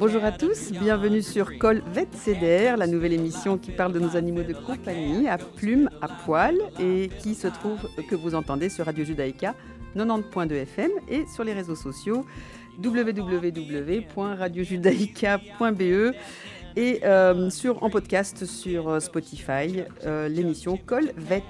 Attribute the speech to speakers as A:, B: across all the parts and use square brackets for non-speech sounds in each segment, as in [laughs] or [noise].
A: Bonjour à tous, bienvenue sur Col CDR, la nouvelle émission qui parle de nos animaux de compagnie à plumes, à poils et qui se trouve que vous entendez sur Radio Judaïka 90.2 FM et sur les réseaux sociaux www.radiojudaïka.be et euh, sur, en podcast sur euh, Spotify, euh, l'émission Col Vet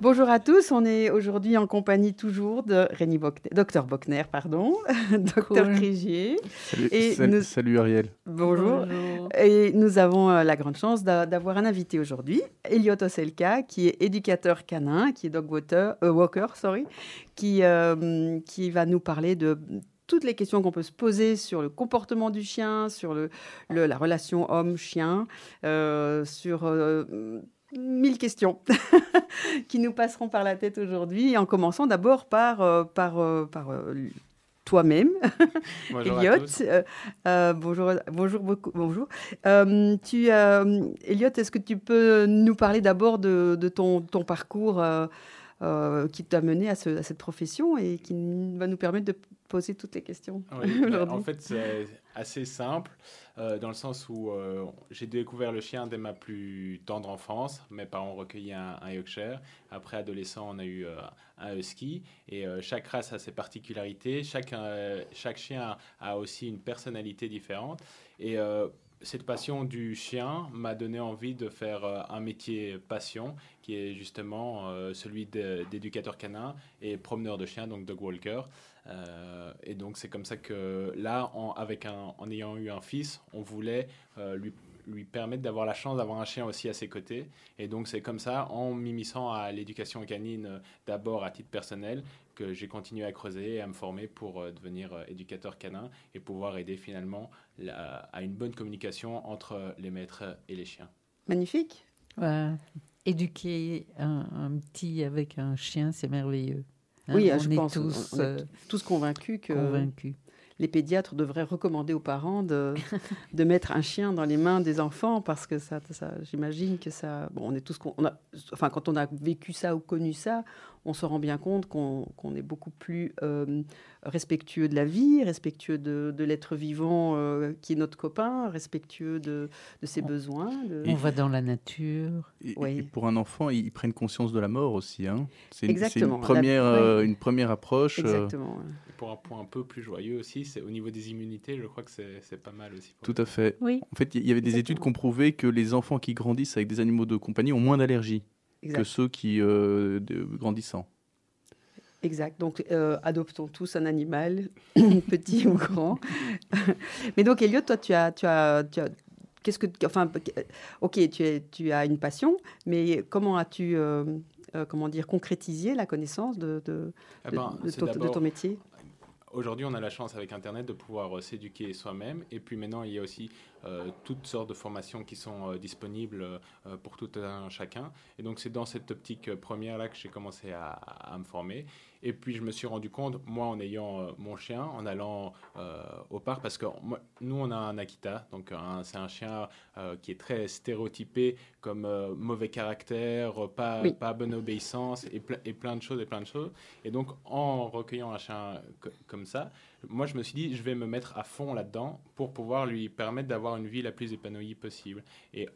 A: Bonjour à tous, on est aujourd'hui en compagnie toujours de Rémi Dr Bockner, pardon, [laughs] Dr Crigier.
B: Salut, et salut Ariel.
A: Bonjour. Et nous avons euh, la grande chance d'avoir un invité aujourd'hui, Elliot Oselka, qui est éducateur canin, qui est dog water, euh, walker, sorry, qui, euh, qui va nous parler de toutes les questions qu'on peut se poser sur le comportement du chien, sur le, la relation homme-chien, sur mille questions [laughs] qui nous passeront par la tête aujourd'hui, en commençant d'abord par, euh, par, euh, par euh, toi-même, [laughs] Elliot. bonjour, bonjour beaucoup. Bonjour. tu, Elliot, est-ce que tu peux nous parler d'abord de, de, ton, ton parcours qui t'a mené à, ce, à, cette profession et qui va nous permettre de poser toutes les questions [laughs]
C: aujourd'hui En fait, c'est assez simple. Euh, dans le sens où euh, j'ai découvert le chien dès ma plus tendre enfance. Mes parents ont recueilli un, Yorkshire. Après, adolescent, on a eu euh, un Husky. Et chaque race a ses particularités. Chaque, chaque chien a aussi une personnalité différente. Et cette passion du chien m'a donné envie de faire un métier passion, qui est justement celui d'éducateur canin et promeneur de chiens, donc dog walker. Euh, et donc c'est comme ça que là, en, ayant eu un fils, on voulait euh, lui, lui permettre d'avoir la chance d'avoir un chien aussi à ses côtés. Et donc c'est comme ça, en m'immisçant à l'éducation canine euh, d'abord à titre personnel, que j'ai continué à creuser et à me former pour devenir éducateur canin et pouvoir aider finalement à une bonne communication entre les maîtres et les chiens.
A: Magnifique.
D: éduquer un, un petit avec un chien, c'est merveilleux.
A: Hein, oui, je pense, tous, on est euh, tous convaincus que les pédiatres devraient recommander aux parents de, [laughs] de mettre un chien dans les mains des enfants parce que ça, ça j'imagine que ça. Bon, on est tous, on a, enfin, quand on a vécu ça ou connu ça, on se rend bien compte qu'on est beaucoup plus euh, respectueux de la vie, respectueux de, de l'être vivant euh, qui est notre copain, respectueux de, de ses besoins.
D: On va dans la nature.
B: Et, pour un enfant, ils prennent conscience de la mort aussi. Hein. C'est une, première, euh, une première approche.
A: Exactement.
C: Et pour un point un peu plus joyeux aussi, c'est au niveau des immunités, je crois que c'est pas mal aussi.
B: Tout à fait. Oui. En fait, il y avait des études qui ont prouvé que les enfants qui grandissent avec des animaux de compagnie ont moins d'allergies que ceux qui euh, grandissant.
A: Exact. Donc, euh, adoptons tous un animal, [coughs] petit ou grand. [laughs] Mais donc, Elliot, toi, tu as, tu as, tu as qu'est-ce que, enfin, ok, tu, es, tu as une passion, mais comment as-tu, euh, comment dire, concrétisé la connaissance de, de,
C: eh ben,
A: de, de ton métier?
C: Aujourd'hui, on a la chance avec Internet de pouvoir s'éduquer soi-même. Et puis maintenant, il y a aussi euh, toutes sortes de formations qui sont euh, disponibles euh, pour tout un chacun. Et donc c'est dans cette optique première là que j'ai commencé à, à, me former. Et puis je me suis rendu compte, moi en ayant mon chien, en allant au parc, parce que nous on a un Akita, donc c'est un chien qui est très stéréotypé comme mauvais caractère, pas, pas bonne obéissance et, et, plein de choses et plein de choses. Et donc en recueillant un chien comme ça, moi, je me suis dit, je vais me mettre à fond là-dedans pour pouvoir lui permettre d'avoir une vie la plus épanouie possible. Et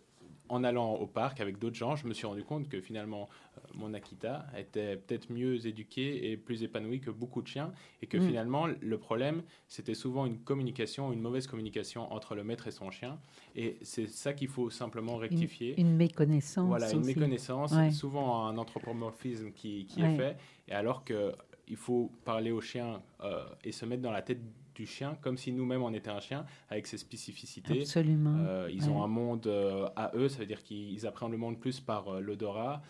C: en allant au parc avec d'autres gens, je me suis rendu compte que finalement, euh, mon Akita était peut-être mieux éduqué et plus épanoui que beaucoup de chiens. Et que mm. finalement, le problème, c'était souvent une communication, une mauvaise communication entre le maître et son chien. Et c'est ça qu'il faut simplement rectifier.
D: Une, méconnaissance.
C: Voilà, une méconnaissance. Souvent un anthropomorphisme qui, est fait. Et alors que il faut parler au chien euh, et se mettre dans la tête du chien comme si nous-mêmes on était un chien avec ses spécificités.
D: Absolument.
C: Euh, ils ont un monde euh, à eux, ça veut dire qu'ils appréhendent le monde plus par l'odorat.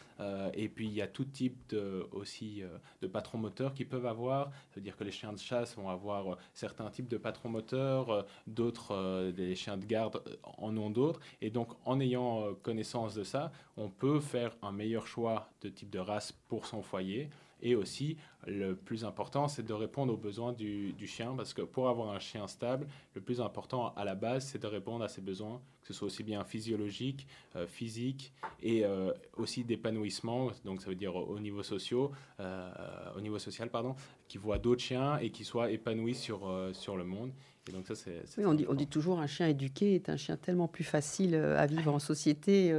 C: et puis il y a tout type de, aussi de patrons moteurs qu'ils peuvent avoir. Ça veut dire que les chiens de chasse vont avoir certains types de patrons moteurs, d'autres, des chiens de garde en ont d'autres. Et donc en ayant connaissance de ça, on peut faire un meilleur choix de type de race pour son foyer Et aussi, le plus important, c'est de répondre aux besoins du, chien, parce que pour avoir un chien stable, le plus important à la base, c'est de répondre à ses besoins, que ce soit aussi bien physiologique, euh, physique et euh, aussi d'épanouissement, donc ça veut dire au niveau, social, euh, au niveau social, pardon, qui voit d'autres chiens et qui soit épanoui sur, sur le monde. Et donc ça, c'est,
A: oui, on dit, on dit toujours un chien éduqué est un chien tellement plus facile à vivre en société.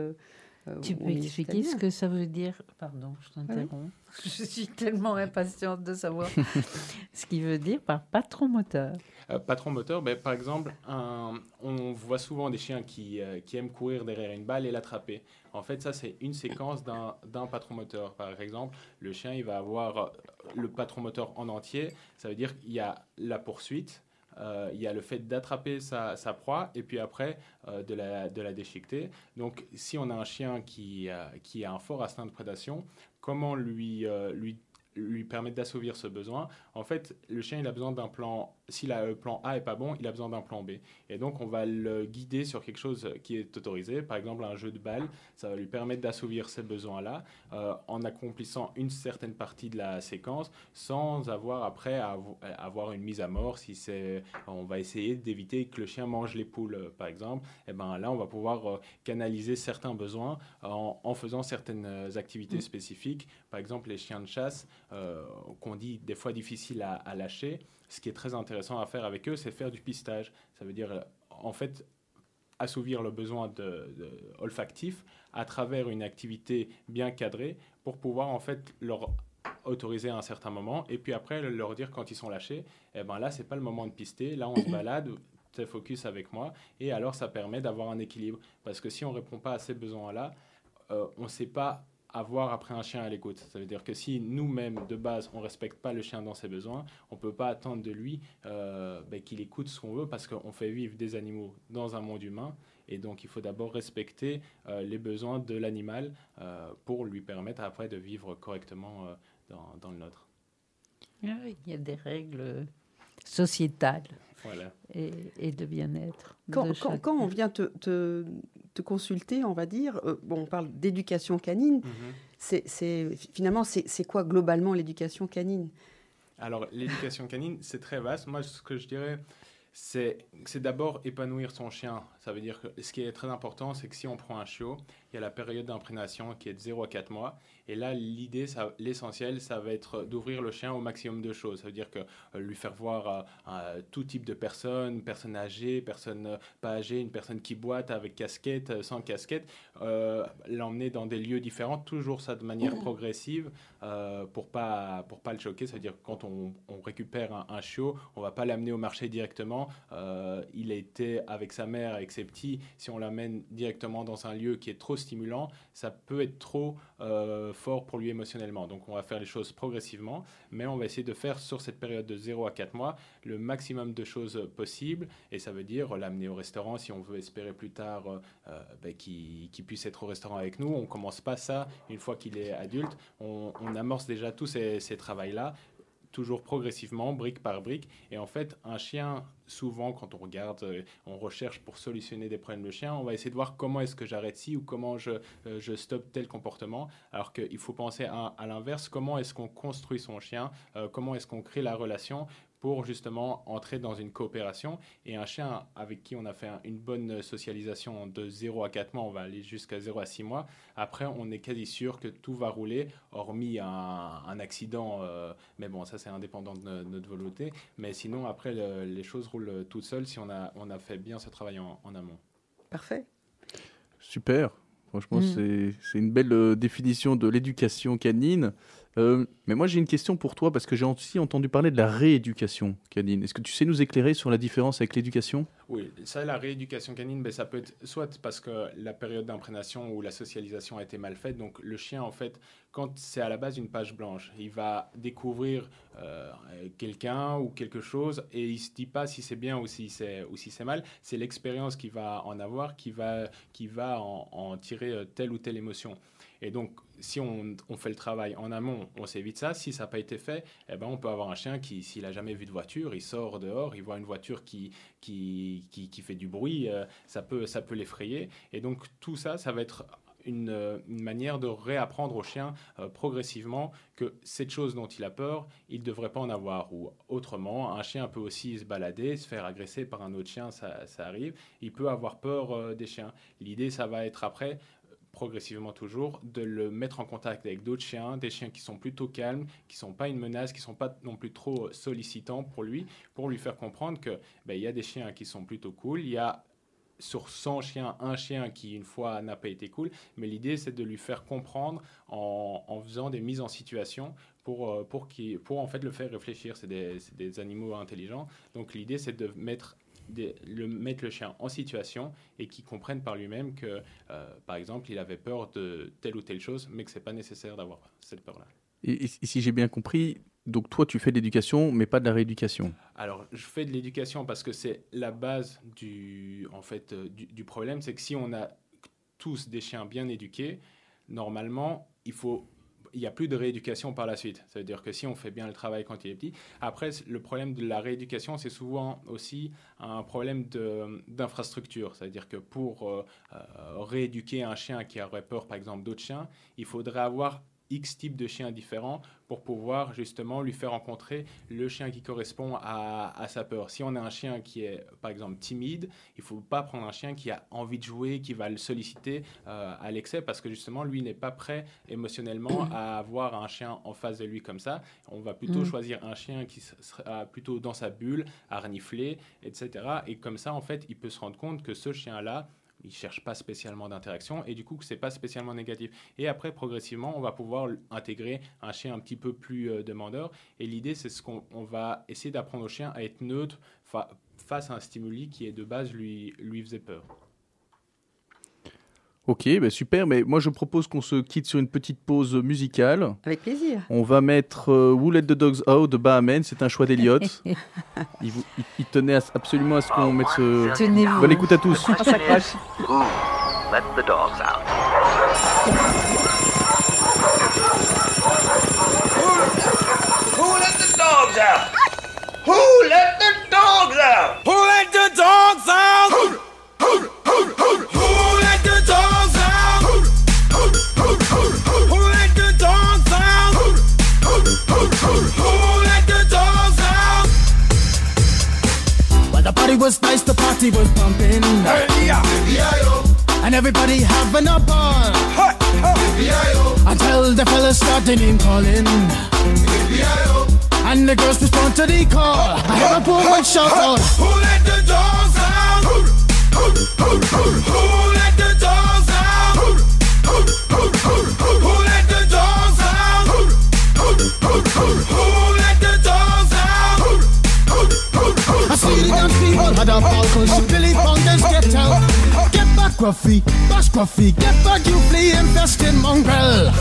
D: Euh, tu peux expliquer ce que ça veut dire? Pardon, je t'interromps. [laughs] Je suis tellement impatiente de savoir [laughs] ce qu'il veut dire par patron moteur.
C: Euh, patron moteur, ben, par exemple, on voit souvent des chiens qui, euh, qui, aiment courir derrière une balle et l'attraper. En fait, ça, c'est une séquence d'un patron moteur. Par exemple, le chien, il va avoir le patron moteur en entier. Ça veut dire qu'il y a la poursuite, euh, il y a le fait d'attraper sa, proie et puis après euh, de, la, déchiqueter. Donc si on a un chien qui, euh, qui a un fort instinct de prédation, comment lui, lui lui permettre d'assouvir ce besoin. En fait, le chien, il a besoin d'un plan, si le plan A est pas bon, il a besoin d'un plan B. Et donc, on va le guider sur quelque chose qui est autorisé. Par exemple, un jeu de balle, ça va lui permettre d'assouvir ces besoins-là euh, en accomplissant une certaine partie de la séquence sans avoir après à avoir une mise à mort. Si c'est, on va essayer d'éviter que le chien mange les poules, par exemple. Et eh ben là, on va pouvoir euh, canaliser certains besoins en, faisant certaines activités mmh. spécifiques. Par exemple, les chiens de chasse, euh, qu'on dit des fois difficile à, lâcher, ce qui est très intéressant à faire avec eux, c'est faire du pistage. Ça veut dire, euh, en fait, assouvir le besoin de, olfactif à travers une activité bien cadrée pour pouvoir en fait leur autoriser à un certain moment. Et puis après leur dire quand ils sont lâchés, eh ben là c'est pas le moment de pister, là on se [coughs] balade, tu focus avec moi et alors ça permet d'avoir un équilibre. Parce que si on répond pas à ces besoins là, euh, on ne sait pas avoir après un chien à l'écoute. Ça veut dire que si nous-mêmes, de base, on ne respecte pas le chien dans ses besoins, on ne peut pas attendre de lui euh, ben, qu'il écoute ce qu'on veut parce qu'on fait vivre des animaux dans un monde humain. Et donc, il faut d'abord respecter euh, les besoins de l'animal euh, pour lui permettre après de vivre correctement dans, dans, le nôtre.
D: Ah il y a des règles sociétales et, de bien-être.
A: Quand, quand, on vient te, te, te, consulter, on va dire, euh, bon, on parle d'éducation canine, mhm. c'est finalement, c'est quoi globalement l'éducation canine?
C: Alors, l'éducation canine, c'est très vaste. Moi, ce que je dirais, c'est d'abord épanouir son chien. Ça veut dire que ce qui est très important, c'est que si on prend un chiot, il y a la période d'imprégnation qui est de 0 à 4 mois. Et là, l'idée, l'essentiel, ça va être d'ouvrir le chien au maximum de choses. Ça veut dire que euh, lui faire voir euh, tout type de personnes, personnes âgées, personnes euh, pas âgées, une personne qui boite avec casquette, sans casquette, l'emmener dans des lieux différents, toujours ça de manière progressive pour pas pour pas le choquer. Ça veut dire que quand on, récupère un, un, chiot, on va pas l'amener au marché directement. il a été avec sa mère, avec ses petits. Si on l'amène directement dans un lieu qui est trop stimulant, ça peut être trop euh, fort pour lui émotionnellement. Donc on va faire les choses progressivement, mais on va essayer de faire sur cette période de 0 à 4 mois le maximum de choses possibles. Et ça veut dire l'amener au restaurant si on veut espérer plus tard euh, ben, qu'il puisse être au restaurant avec nous. On commence pas ça une fois qu'il est adulte. On, amorce déjà tous ces, ces travails-là toujours progressivement, brique par brique. Et en fait, un chien, souvent, quand on regarde, euh, on recherche pour solutionner des problèmes de chien, on va essayer de voir comment est-ce que j'arrête ci ou comment je, euh, je stoppe tel comportement. Alors qu'il faut penser à, l'inverse, comment est-ce qu'on construit son chien, euh, comment est-ce qu'on crée la relation? Pour justement entrer dans une coopération. Et un chien avec qui on a fait une bonne socialisation de 0 à 4 mois, on va aller jusqu'à 0 à 6 mois, après on est quasi sûr que tout va rouler, hormis un, accident, euh, mais bon, ça c'est indépendant de notre volonté. Mais sinon, après, les choses roulent toutes seules si on a, on a fait bien ce travail en, amont.
A: Parfait.
B: Super. Franchement, mm. c'est une belle euh, définition de l'éducation canine. Euh, mais moi j'ai une question pour toi parce que j'ai aussi entendu parler de la rééducation canine. Est-ce que tu sais nous éclairer sur la différence avec l'éducation?
C: Oui, ça la rééducation canine, ben, ça peut être soit parce que la période d'imprégnation ou la socialisation a été mal faite, donc le chien en fait, quand c'est à la base une page blanche, il va découvrir euh, quelqu'un ou quelque chose et il se dit pas si c'est bien ou si c'est si mal. C'est l'expérience qu'il va en avoir qui va qui va en, en tirer euh, telle ou telle émotion. Et donc, si on, fait le travail en amont, on s'évite ça. Si ça n'a pas été fait, eh ben, on peut avoir un chien qui, s'il n'a jamais vu de voiture, il sort dehors, il voit une voiture qui, qui, qui, fait du bruit, euh, ça peut, ça peut l'effrayer. Et donc, tout ça, ça va être une, manière de réapprendre au chien progressivement que cette chose dont il a peur, il ne devrait pas en avoir. Ou autrement, un chien peut aussi se balader, se faire agresser par un autre chien, ça, ça arrive. Il peut avoir peur des chiens. L'idée, ça va être après progressivement toujours, de le mettre en contact avec d'autres chiens, des chiens qui sont plutôt calmes, qui sont pas une menace, qui sont pas non plus trop sollicitants pour lui, pour lui faire comprendre que ben, il y a des chiens qui sont plutôt cool, il y a sur 100 chiens, un chien qui une fois n'a pas été cool, mais l'idée c'est de lui faire comprendre en, en, faisant des mises en situation pour, euh, pour, qui, pour en fait le faire réfléchir. C'est des, des, animaux intelligents, donc l'idée c'est de mettre le, mettre le chien en situation et qu'il comprenne par lui-même que, euh, par exemple, il avait peur de telle ou telle chose, mais que c'est pas nécessaire d'avoir cette peur-là.
B: Et, si j'ai bien compris, donc toi, tu fais de l'éducation, mais pas de la rééducation.
C: Alors, je fais de l'éducation parce que c'est la base du, en fait, euh, du, du problème, c'est que si on a tous des chiens bien éduqués, normalement, il faut il n'y a plus de rééducation par la suite. Ça veut dire que si on fait bien le travail quand il est petit. Après, le problème de la rééducation, c'est souvent aussi un problème d'infrastructure. C'est-à-dire que pour euh, euh, rééduquer un chien qui aurait peur, par exemple, d'autres chiens, il faudrait avoir X types de chiens différents pour pouvoir justement lui faire rencontrer le chien qui correspond à, sa peur. Si on a un chien qui est par exemple timide, il ne faut pas prendre un chien qui a envie de jouer, qui va le solliciter euh, à l'excès parce que justement lui n'est pas prêt émotionnellement à avoir un chien en face de lui comme ça. On va plutôt mm. choisir un chien qui sera plutôt dans sa bulle, à renifler, etc. Et comme ça en fait il peut se rendre compte que ce chien-là, il cherche pas spécialement d'interaction et du coup que c'est pas spécialement négatif. Et après progressivement, on va pouvoir intégrer un chien un petit peu plus euh, demandeur. Et l'idée, c'est ce qu'on va essayer d'apprendre au chien à être neutre face à un stimuli qui est de base lui lui faisait peur.
B: Ok, bah super, mais moi je propose qu'on se quitte sur une petite pause musicale.
A: Avec plaisir.
B: On va mettre euh, Who Let the Dogs Out de Bahamen, c'est un choix d'Eliott. [laughs] il, il, tenait absolument à ce qu'on mette ce.
D: Tenez-vous.
B: Bonne écoute à tous.
E: Who let the dogs out? Who let the dogs out? Who let the dogs out? Who let the dogs out?
F: Party was nice, the party was pumping. Hey, yeah. And everybody having a ball. Hey, hey. Until the fellas started name calling. And the girls respond to the call. I hear a woman shout out. Who let the dogs out? Who let the dogs out? Who let the dogs out? Who let the dogs out? I see the dance people had a cause you Billy Fountains get out Get back Gruffy, bash Gruffy Get back you flea infested mongrel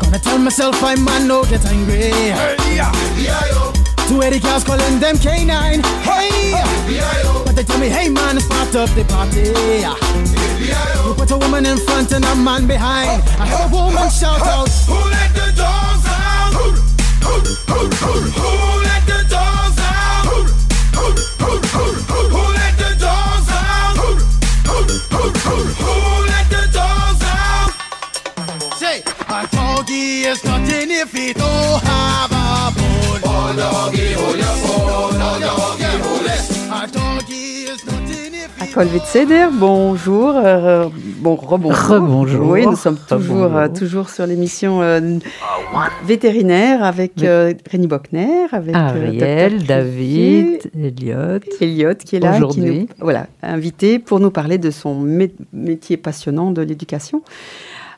F: Gonna tell myself I man no get angry Hey, yeah, Two eighty cars calling them K9 Hey, but they tell me hey man part of the party Put a woman in front and a man behind I hear a woman shout out Who let the dogs out? Who let the dogs out? Who let the dogs out? Who let the dogs out? Say, a doggy is nothing if he don't have a bone. Oh, doggy, hold your phone. Oh, doggy, hold it. A doggy is nothing
A: Colville Ceder, bonjour. Euh, bon, rebonjour.
D: Rebonjour.
A: Oui, nous sommes toujours, euh, toujours sur l'émission euh, vétérinaire avec euh, Rémi Bockner, avec
D: Ariel, David, Elliot.
A: Elliot qui est là, qui nous, voilà, invité pour nous parler de son métier passionnant de l'éducation.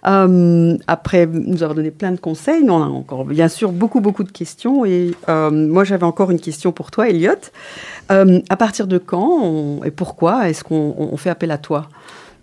A: Euh, après nous avoir donné plein de conseils, on a encore bien sûr beaucoup, beaucoup de questions. Et euh, moi, j'avais encore une question pour toi, Elliot. Euh, à partir de quand et pourquoi est-ce qu'on fait appel à toi?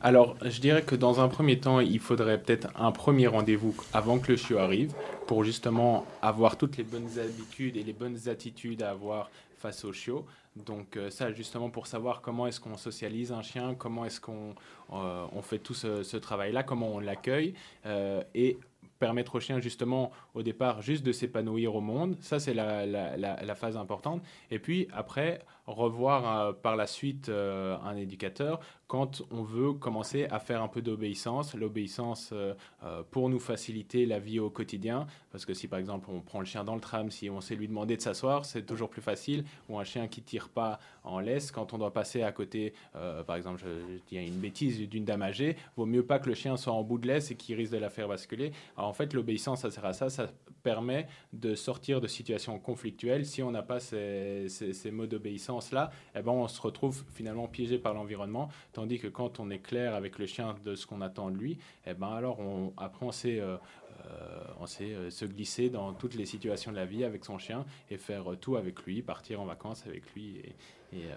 C: Alors, je dirais que dans un premier temps, il faudrait peut-être un premier rendez-vous avant que le chiot arrive pour justement avoir toutes les bonnes habitudes et les bonnes attitudes à avoir face au chiot. Donc euh, ça, justement, pour savoir comment est-ce qu'on socialise un chien, comment est-ce qu'on euh, on fait tout ce, travail-là, comment on l'accueille, euh, et permettre au chien justement au départ juste de s'épanouir au monde. Ça, c'est la, phase importante. Et puis après, revoir par la suite un éducateur quand on veut commencer à faire un peu d'obéissance, l'obéissance euh, euh, pour nous faciliter la vie au quotidien, parce que si par exemple on prend le chien dans le tram, si on sait lui demander de s'asseoir, c'est toujours plus facile, ou un chien qui tire pas en laisse, quand on doit passer à côté, euh, par exemple, je, dis une bêtise d'une dame âgée, vaut mieux pas que le chien soit en bout de laisse et qu'il risque de la faire basculer. En fait, l'obéissance, ça sert à ça, ça permet de sortir de situations conflictuelles. Si on n'a pas ces, ces, mots d'obéissance-là, eh ben, on se retrouve finalement piégé par l'environnement, Tandis que quand on est clair avec le chien de ce qu'on attend de lui, eh ben alors on, après on sait, euh, euh, on sait euh, se glisser dans toutes les situations de la vie avec son chien et faire tout avec lui, partir en vacances avec lui et,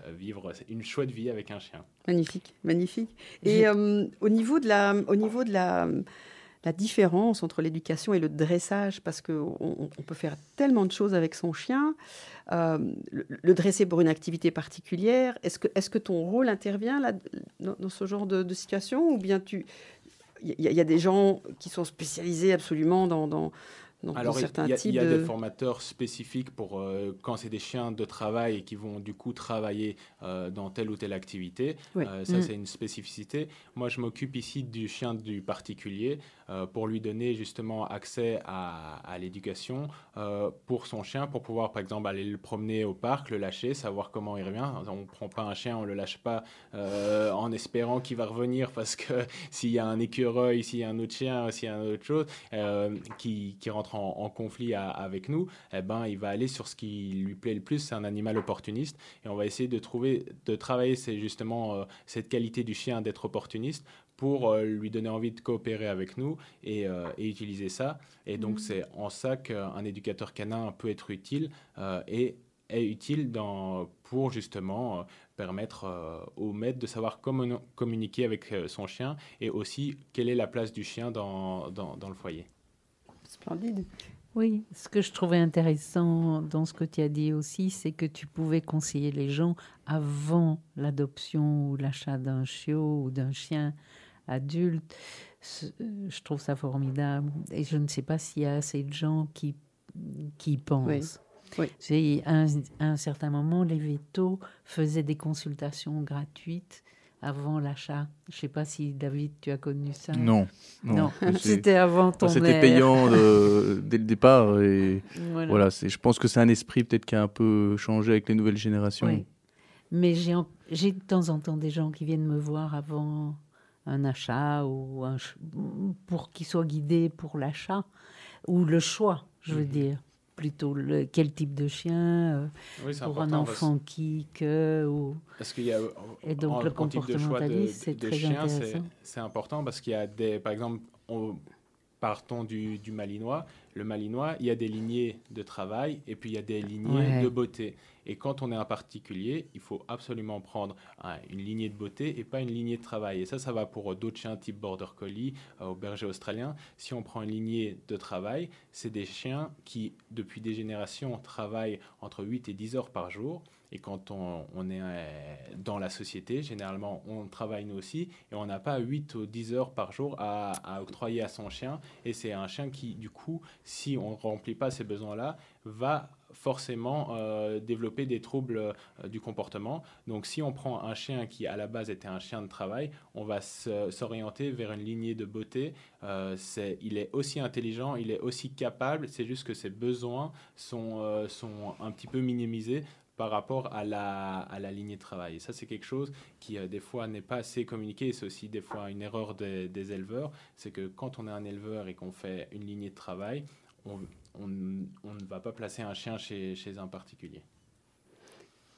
C: vivre une chouette vie avec un chien.
A: Magnifique, magnifique. Et au niveau de la, au niveau de la la différence entre l'éducation et le dressage, parce qu'on on peut faire tellement de choses avec son chien. Euh, le, dresser pour une activité particulière, est-ce que, est que ton rôle intervient là, dans, ce genre de, situation Ou bien tu. Il y, a des gens qui sont spécialisés absolument dans, dans
C: alors, il y, a, des formateurs spécifiques pour euh, quand c'est des chiens de travail et qui vont du coup travailler euh, dans telle ou telle activité. Euh, ça, mm. c'est une spécificité. Moi, je m'occupe ici du chien du particulier pour lui donner justement accès à, à l'éducation pour son chien, pour pouvoir par exemple aller le promener au parc, le lâcher, savoir comment il revient. On ne prend pas un chien, on ne le lâche pas en espérant qu'il va revenir parce que [laughs] s'il y a un écureuil, s'il y a un autre chien, s'il y a une autre chose qui, qui rentre en, conflit avec nous, eh ben, il va aller sur ce qui lui plaît le plus. C'est un animal opportuniste. Et on va essayer de trouver, de travailler c'est justement euh, cette qualité du chien d'être opportuniste pour euh, lui donner envie de coopérer avec nous et, euh, utiliser ça. Et donc, mmh. c'est en ça qu'un éducateur canin peut être utile et est utile dans, pour justement permettre au maître de savoir comment communiquer avec son chien et aussi quelle est la place du chien dans, dans, dans le foyer.
D: Oui, ce que je trouvais intéressant dans ce que tu as dit aussi, c'est que tu pouvais conseiller les gens avant l'adoption ou l'achat d'un chiot ou d'un chien adulte. Je trouve ça formidable. Et je ne sais pas s'il y a assez de gens qui, qui pensent. Oui. À, un, à un certain moment, les vétos faisaient des consultations gratuites avant l'achat. Je ne sais pas si David, tu as connu ça.
B: Non.
D: Non, [laughs] c'était avant ton
B: C'était payant [laughs] dès le départ. Et voilà, je pense que c'est un esprit peut-être qui a un peu changé avec les nouvelles générations. Oui.
D: Mais j'ai de temps en temps des gens qui viennent me voir avant un achat ou un, pour qu'ils soient guidés pour l'achat ou le choix, je veux mhm. dire plutôt le, quel type de chien euh, pour un enfant qui que ou
C: parce qu'il y a et donc le comportementaliste c'est très chien c'est important parce qu'il y a des par exemple on, partons du, du, malinois le malinois il y a des lignées de travail et puis il y a des lignées de beauté et quand on est un particulier, il faut absolument prendre une lignée de beauté et pas une lignée de travail. Et ça, ça va pour d'autres chiens type Border Collie euh, au berger australien. Si on prend une lignée de travail, c'est des chiens qui, depuis des générations, travaillent entre 8 et 10 heures par jour. Et quand on, est euh, dans la société, généralement, on travaille nous aussi et on n'a pas 8 ou 10 heures par jour à, octroyer à son chien. Et c'est un chien qui, du coup, si on ne remplit pas ces besoins-là, va forcément euh, développer des troubles euh, du comportement. Donc si on prend un chien qui à la base était un chien de travail, on va s'orienter vers une lignée de beauté. Il est aussi intelligent, il est aussi capable, c'est juste que ses besoins sont un petit peu minimisés par rapport à la, à la lignée de travail. Et ça, c'est quelque chose qui, des fois, n'est pas assez communiqué. C'est aussi, des fois, une erreur des, des éleveurs. C'est que quand on est un éleveur et qu'on fait une lignée de travail, on, on, ne va pas placer un chien chez, un particulier.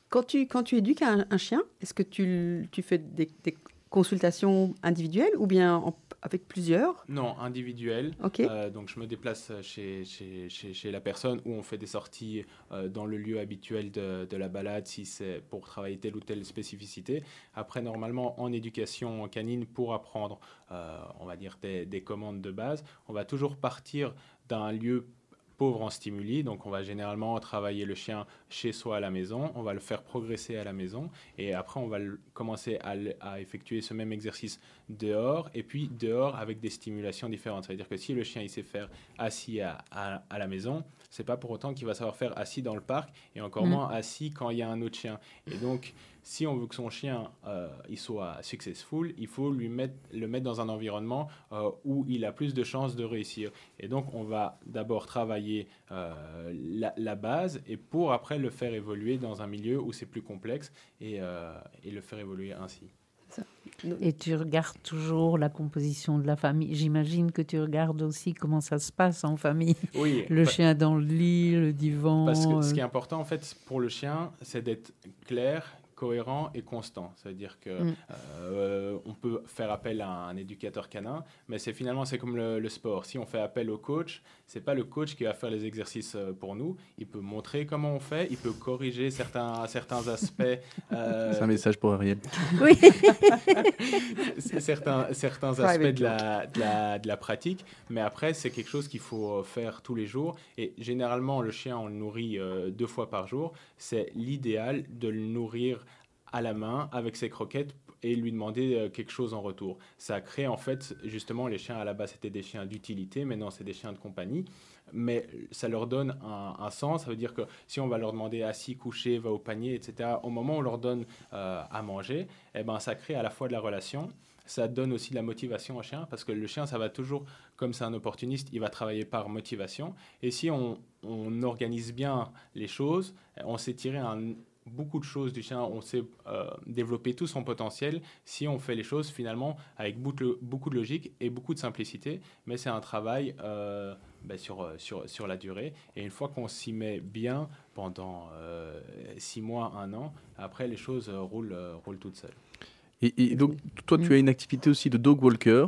A: Quand tu, quand tu éduques un, chien, est-ce que tu, tu fais des, consultations individuelles ou bien avec plusieurs
C: Non, individuelles. Euh, donc je me déplace chez, chez, chez, la personne où on fait des sorties euh, dans le lieu habituel de, de la balade si c'est pour travailler telle ou telle spécificité. Après, normalement, en éducation canine, pour apprendre, euh, on va dire, des, des commandes de base, on va toujours partir d'un lieu pauvre en stimuli. Donc, on va généralement travailler le chien chez soi à la maison. On va le faire progresser à la maison. Et après, on va commencer à, effectuer ce même exercice dehors. Et puis, dehors avec des stimulations différentes. C'est-à-dire que si le chien, il sait faire assis à, à, la maison, c'est pas pour autant qu'il va savoir faire assis dans le parc et encore mmh. moins assis quand il y a un autre chien. Et donc, si on veut que son chien euh, il soit successful, il faut lui mettre, le mettre dans un environnement euh, où il a plus de chances de réussir. Et donc, on va d'abord travailler euh, la, la, base et pour après le faire évoluer dans un milieu où c'est plus complexe et, et le faire évoluer ainsi.
D: Et tu regardes toujours la composition de la famille. J'imagine que tu regardes aussi comment ça se passe en famille.
C: Oui. [laughs]
D: Le chien dans le lit, le divan.
C: Parce que ce qui est important, en fait, pour le chien, c'est d'être clair cohérent et constant. C'est-à-dire que mm. euh, on peut faire appel à un éducateur canin, mais c'est finalement c'est comme le, sport. Si on fait appel au coach, c'est pas le coach qui va faire les exercices euh, pour nous. Il peut montrer comment on fait, il peut corriger certains certains aspects. [laughs]
B: Euh, c'est un message pour Ariel.
D: Oui. [laughs]
C: certains certains aspects de la, de la, de la pratique, mais après c'est quelque chose qu'il faut faire tous les jours. Et généralement le chien on le nourrit deux fois par jour. C'est l'idéal de le nourrir à la main avec ses croquettes et lui demander euh, quelque chose en retour. Ça crée en fait, justement, les chiens à la base c'était des chiens d'utilité, maintenant c'est des chiens de compagnie, mais ça leur donne un, sens. Ça veut dire que si on va leur demander assis, couché, va au panier, etc., au moment où on leur donne euh, à manger, eh ben, ça crée à la fois de la relation, ça donne aussi de la motivation au chien parce que le chien, ça va toujours, comme c'est un opportuniste, il va travailler par motivation. Et si on, on organise bien les choses, on s'est tiré un, beaucoup de choses du chien, on sait euh, développer tout son potentiel si on fait les choses finalement avec beaucoup de logique et beaucoup de simplicité, mais c'est un travail euh, ben, sur, euh, sur, sur la durée. Et une fois qu'on s'y met bien pendant six mois, un an, après les choses roulent, roulent toutes seules.
B: Et, donc, toi, tu as une activité aussi de dog walker.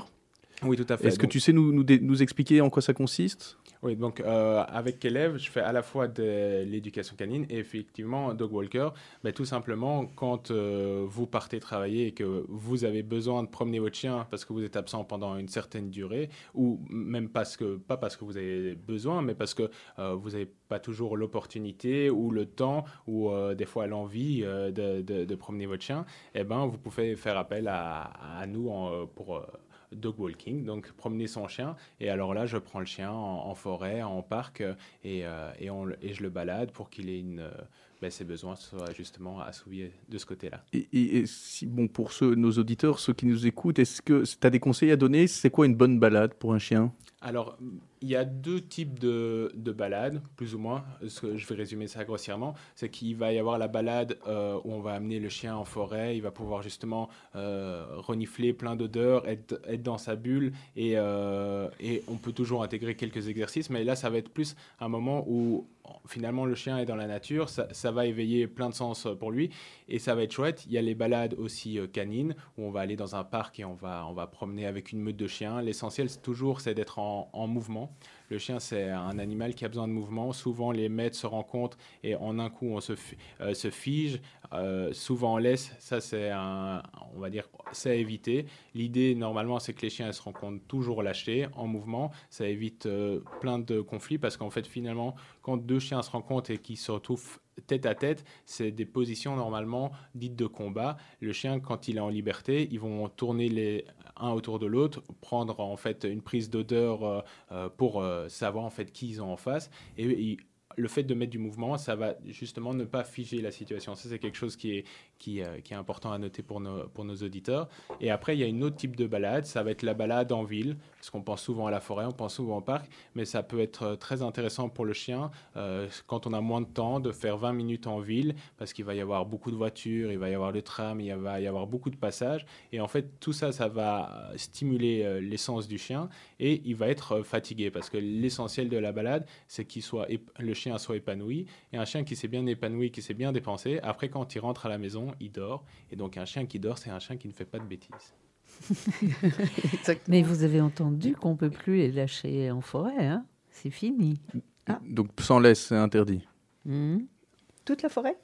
C: Oui, tout à fait.
B: Est-ce que tu sais nous, nous, nous expliquer en quoi ça consiste?
C: Oui, donc euh, avec élèves, je fais à la fois de l'éducation canine et effectivement dog walker. Mais tout simplement, quand euh, vous partez travailler et que vous avez besoin de promener votre chien parce que vous êtes absent pendant une certaine durée, ou même parce que, pas parce que vous avez besoin, mais parce que euh, vous n'avez pas toujours l'opportunité ou le temps ou des fois l'envie de, de, promener votre chien, eh ben, vous pouvez faire appel à, à nous en, pour dog walking, donc promener son chien. Et alors là, je prends le chien en, forêt, en parc, euh, et, euh, et, je le balade pour qu'il ait euh, ben, ses besoins justement assouvis de ce côté-là.
B: Et, et, si, bon, pour ceux, nos auditeurs, ceux qui nous écoutent, est-ce que tu as des conseils à donner? C'est quoi une bonne balade pour un chien?
C: Alors, il y a deux types de, de, balades, plus ou moins. Je vais résumer ça grossièrement. C'est qu'il va y avoir la balade euh, où on va amener le chien en forêt. Il va pouvoir justement euh, renifler plein d'odeurs, être, être, dans sa bulle. Et, euh, et, on peut toujours intégrer quelques exercices. Mais là, ça va être plus un moment où finalement le chien est dans la nature, ça, va éveiller plein de sens pour lui et ça va être chouette. Il y a les balades aussi canines où on va aller dans un parc et on va, on va promener avec une meute de chiens. L'essentiel toujours c'est d'être en, en, mouvement. Le chien, c'est un animal qui a besoin de mouvement. Souvent, les maîtres se rencontrent et en un coup, on se, euh, se fige. Euh, souvent, on laisse. Ça, c'est un, on va dire, c'est éviter. L'idée, normalement, c'est que les chiens se rencontrent toujours lâchés, en mouvement. Ça évite euh, plein de conflits parce qu'en fait, finalement, quand deux chiens se rencontrent et qu'ils se retrouvent tête à tête, c'est des positions normalement dites de combat. Le chien, quand il est en liberté, ils vont tourner les un autour de l'autre, prendre en fait une prise d'odeur euh, euh, pour euh, savoir en fait qui ils ont en face et, le fait de mettre du mouvement, ça va justement ne pas figer la situation. Ça, c'est quelque chose qui est, qui, qui, est important à noter pour nos, pour nos auditeurs. Et après, il y a une autre type de balade, ça va être la balade en ville parce qu'on pense souvent à la forêt, on pense souvent au parc, mais ça peut être euh, très intéressant pour le chien euh, quand on a moins de temps de faire 20 minutes en ville, parce qu'il va y avoir beaucoup de voitures, il va y avoir le tram, il va y avoir beaucoup de passages, et en fait tout ça, ça va stimuler euh, l'essence du chien, et il va être fatigué, parce que l'essentiel de la balade, c'est qu'il soit le chien soit épanoui, et un chien qui s'est bien épanoui, qui s'est bien dépensé, après quand il rentre à la maison, il dort, et donc un chien qui dort, c'est un chien qui ne fait pas de bêtises.
D: Mais vous avez entendu qu'on ne peut plus les lâcher en forêt, hein c'est fini.
B: Ah. Donc sans laisse, c'est interdit.
A: Hmm. Toute la forêt?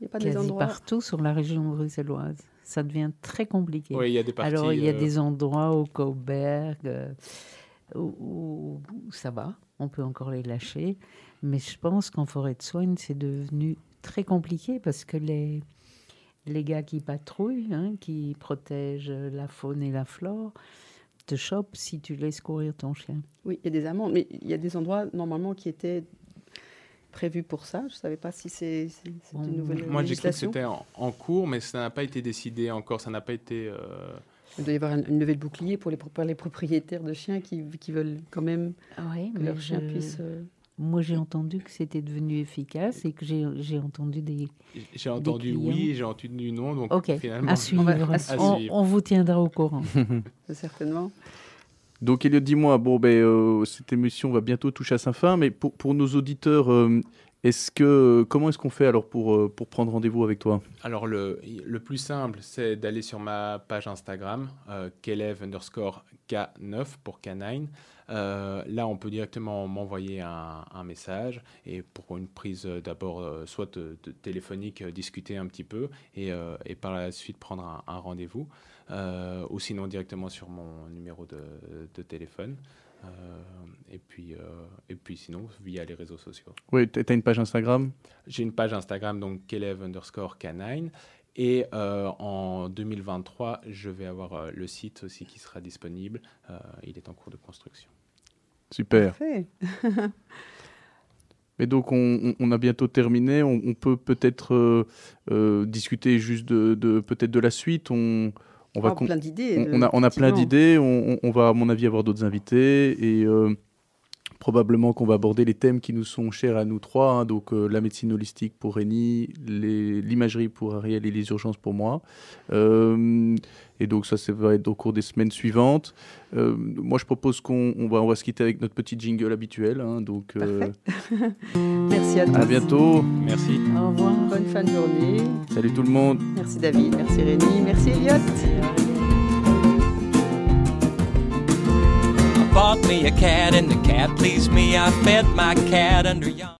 D: Il n'y a pas des endroits partout sur la région bruxelloise. Ça devient très compliqué.
C: Oui, il y a des parties,
D: Alors, il y a euh, des endroits au Coburg euh, où, ça va, on peut encore les lâcher. Mais je pense qu'en forêt de soigne, c'est devenu très compliqué parce que les, les gars qui patrouillent, hein, qui protègent la faune et la flore, te chopent si tu laisses courir ton chien.
A: Oui, il y a des amendes, mais il y a des endroits normalement qui étaient prévu pour ça. Je ne savais pas si c'est
D: Bon,
A: une nouvelle
C: Moi, j'ai cru que c'était en, en cours, mais ça n'a pas été décidé encore. Ça n'a pas été. euh,
A: Il doit y avoir une, levée de bouclier pour les, pro- pour les propriétaires de chiens qui, qui veulent quand même
D: Oui,
A: que leurs chiens
D: je-
A: puissent. euh,
D: moi j'ai entendu que c'était devenu efficace et que j'ai j'ai entendu des...
C: J'ai entendu oui, j'ai entendu non. Donc finalement,
D: à suivre.
A: va- [laughs] à suivre.
D: On, vous tiendra au courant. [laughs]
A: certainement.
B: Donc, Elliot, dis-moi, bon, ben, euh, cette émission va bientôt toucher à sa fin, mais pour, pour nos auditeurs, euh, est-ce que, comment est-ce qu'on fait alors pour, euh, pour prendre rendez-vous avec toi?
C: Alors, le, le plus simple, c'est d'aller sur ma page Instagram, euh, Kelev underscore K9 pour K9. Euh, là, on peut directement m'envoyer un, un message et pour une prise euh, d'abord euh, soit de- de téléphonique, discuter un petit peu et, et par la suite prendre un, un rendez-vous. Ou sinon directement sur mon numéro de, de téléphone. Euh, et, puis, euh, et puis sinon via les réseaux sociaux.
B: Oui, tu as une page Instagram?
C: J'ai une page Instagram, donc Kelev underscore K9. Et euh, en 2023, je vais avoir euh, le site aussi qui sera disponible. Euh, il est en cours de construction.
B: Super.
A: Parfait. [laughs]
B: Mais donc, on, a bientôt terminé. On, on peut peut-être euh, euh, discuter juste de, de- peut-être de la suite. On, on va con-
A: plein d'idées.
B: on, a, on a plein d'idées. On, on- on va, à mon avis, avoir d'autres invités. Et euh, probablement qu'on va aborder les thèmes qui nous sont chers à nous trois. hein. donc, euh, la médecine holistique pour Rémi, l'imagerie pour Ariel et les urgences pour moi. Euh, et donc, ça, ça va être au cours des semaines suivantes. Euh, moi, je propose qu'on on va, on va se quitter avec notre petit jingle habituel. hein. donc, euh, [laughs]
A: Merci à tous.
B: à bientôt.
C: Merci.
D: Au revoir.
A: Bonne fin de journée.
B: Salut tout le monde.
A: Merci David, merci Rémi, merci Elliot.
G: Bought me a cat and the cat pleased me. I fed my cat under yon.